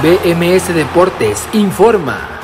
BMS Deportes informa.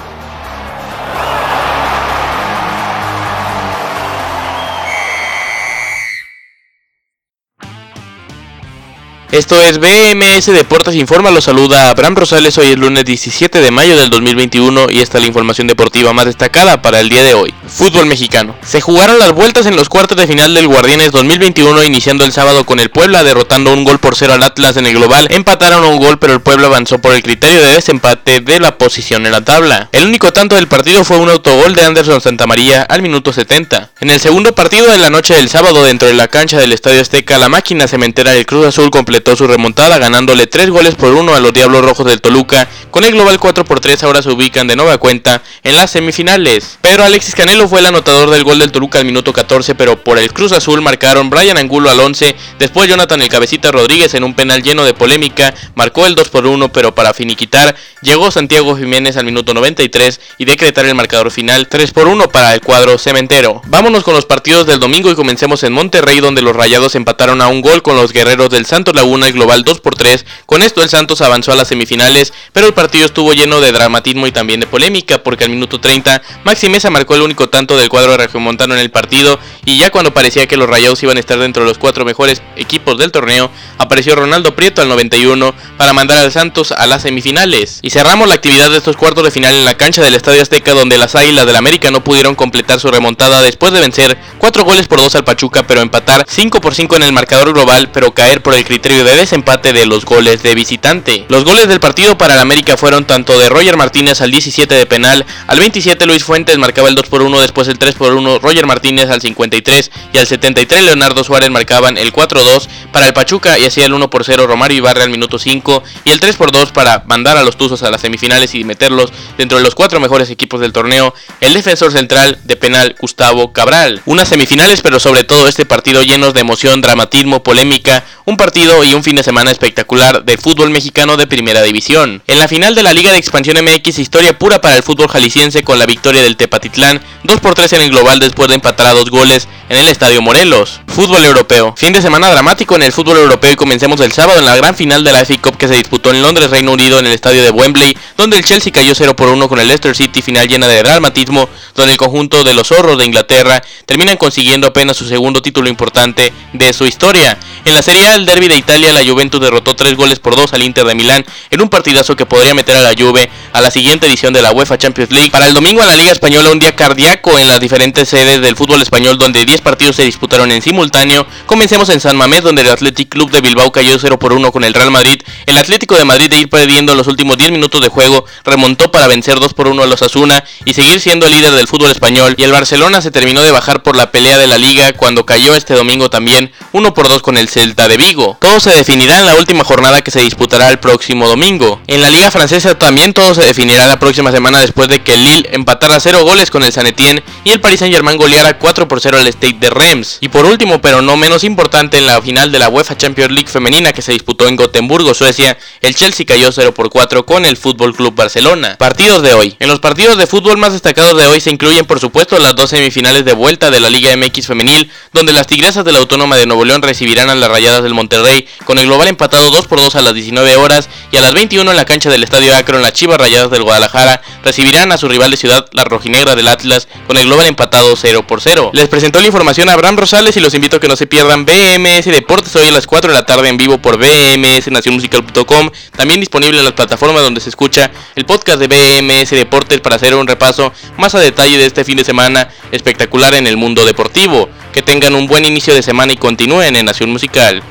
Esto es BMS Deportes Informa, lo saluda Abraham Rosales, hoy es lunes 17 de mayo del 2021 y esta es la información deportiva más destacada para el día de hoy. Fútbol mexicano. Se jugaron las vueltas en los cuartos de final del Guardianes 2021 iniciando el sábado con el Puebla derrotando un gol por cero al Atlas en el global. Empataron un gol pero el Puebla avanzó por el criterio de desempate de la posición en la tabla. El único tanto del partido fue un autogol de Anderson Santamaría al minuto 70. En el segundo partido de la noche del sábado dentro de la cancha del Estadio Azteca la máquina cementera del Cruz Azul completó su remontada ganándole 3 goles por 1 a los Diablos Rojos del Toluca. Con el global 4 por 3 ahora se ubican de nueva cuenta en las semifinales. Pero Alexis Canelo fue el anotador del gol del Toluca al minuto 14, pero por el Cruz Azul marcaron Brian Angulo al 11, después Jonathan el Cabecita Rodríguez en un penal lleno de polémica, marcó el 2 por 1, pero para finiquitar llegó Santiago Jiménez al minuto 93 y decretar el marcador final 3 por 1 para el cuadro cementero. Vámonos con los partidos del domingo y comencemos en Monterrey donde los Rayados empataron a un gol con los Guerreros del Santos Laguna el global 2 por 3. Con esto el Santos avanzó a las semifinales, pero el partido estuvo lleno de dramatismo y también de polémica, porque al minuto 30 Maxi marcó el único tanto del cuadro regiomontano en el partido y ya cuando parecía que los Rayados iban a estar dentro de los cuatro mejores equipos del torneo, apareció Ronaldo Prieto al 91 para mandar al Santos a las semifinales. Y cerramos la actividad de estos cuartos de final en la cancha del Estadio Azteca donde las Águilas del América no pudieron completar su remontada después de vencer 4 goles por 2 al Pachuca, pero empatar 5 por 5 en el marcador global, pero caer por el criterio de desempate de los goles de visitante. Los goles del partido para el América fueron tanto de Roger Martínez al 17 de penal, al 27 Luis Fuentes marcaba el 2 por 1, después el 3 por 1 Roger Martínez al 53 y al 73 Leonardo Suárez marcaban el 4-2 para el Pachuca y hacía el 1 por 0 Romario Ibarra al minuto 5 y el 3 por 2 para mandar a los Tuzos a las semifinales y meterlos dentro de los cuatro mejores equipos del torneo, el defensor central de penal Gustavo Cabral. Unas semifinales pero sobre todo este partido llenos de emoción, dramatismo, polémica, un partido y un fin de semana espectacular de fútbol mexicano de primera división. En la final de la Liga de Expansión MX, historia pura para el fútbol jalisciense con la victoria del Tepatitlán, 2 por 3 en el global después de empatar a dos goles en el Estadio Morelos. Fútbol europeo. Fin de semana dramático en el fútbol europeo y comencemos el sábado en la gran final de la FA Cup que se disputó en Londres, Reino Unido, en el estadio de Wembley, donde el Chelsea cayó 0 por 1 con el Leicester City, final llena de dramatismo, donde el conjunto de los zorros de Inglaterra terminan consiguiendo apenas su segundo título importante de su historia. En la Serie A, el derby de Italia, la Juventus derrotó 3 goles por 2 al Inter de Milán en un partidazo que podría meter a la Juve a la siguiente edición de la UEFA Champions League. Para el domingo en la Liga Española, un día cardíaco en las diferentes sedes del fútbol español, donde 10 partidos se disputaron en simultáneo. Comencemos en San Mamés, donde el Athletic Club de Bilbao cayó 0 por 1 con el Real Madrid. El Atlético de Madrid, de ir perdiendo en los últimos 10 minutos de juego, remontó para vencer 2 por 1 a los Asuna y seguir siendo el líder del fútbol español. Y el Barcelona se terminó de bajar por la pelea de la liga cuando cayó este domingo también 1 por 2 con el Celta de Vigo. Todo se definirá en la última jornada que se disputará el próximo domingo. En la liga francesa también todo se definirá la próxima semana después de que Lille empatara 0 goles con el San Etienne y el Paris Saint Germain goleara 4 por 0 al State de Reims. Y por último, pero no menos importante, en la final de la UEFA Champions League femenina que se disputó en Gotemburgo, Suecia, el Chelsea cayó 0 por 4 con el Fútbol Club Barcelona. Partidos de hoy. En los partidos de fútbol más destacados de hoy se incluyen por supuesto las dos semifinales de vuelta de la Liga MX femenil, donde las Tigresas de la Autónoma de Nuevo León recibirán a Rayadas del Monterrey con el global empatado 2 por 2 a las 19 horas y a las 21 en la cancha del Estadio Akron las Chivas Rayadas del Guadalajara recibirán a su rival de ciudad la Rojinegra del Atlas con el global empatado 0 por 0. Les presentó la información a Abraham Rosales y los invito a que no se pierdan BMS Deportes hoy a las 4 de la tarde en vivo por bmsnacionmusical.com, también disponible en las plataformas donde se escucha el podcast de BMS Deportes para hacer un repaso más a detalle de este fin de semana espectacular en el mundo deportivo. Que tengan un buen inicio de semana y continúen en Nación Musical.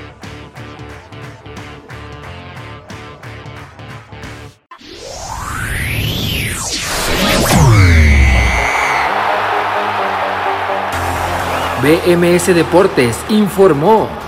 BMS Deportes informó.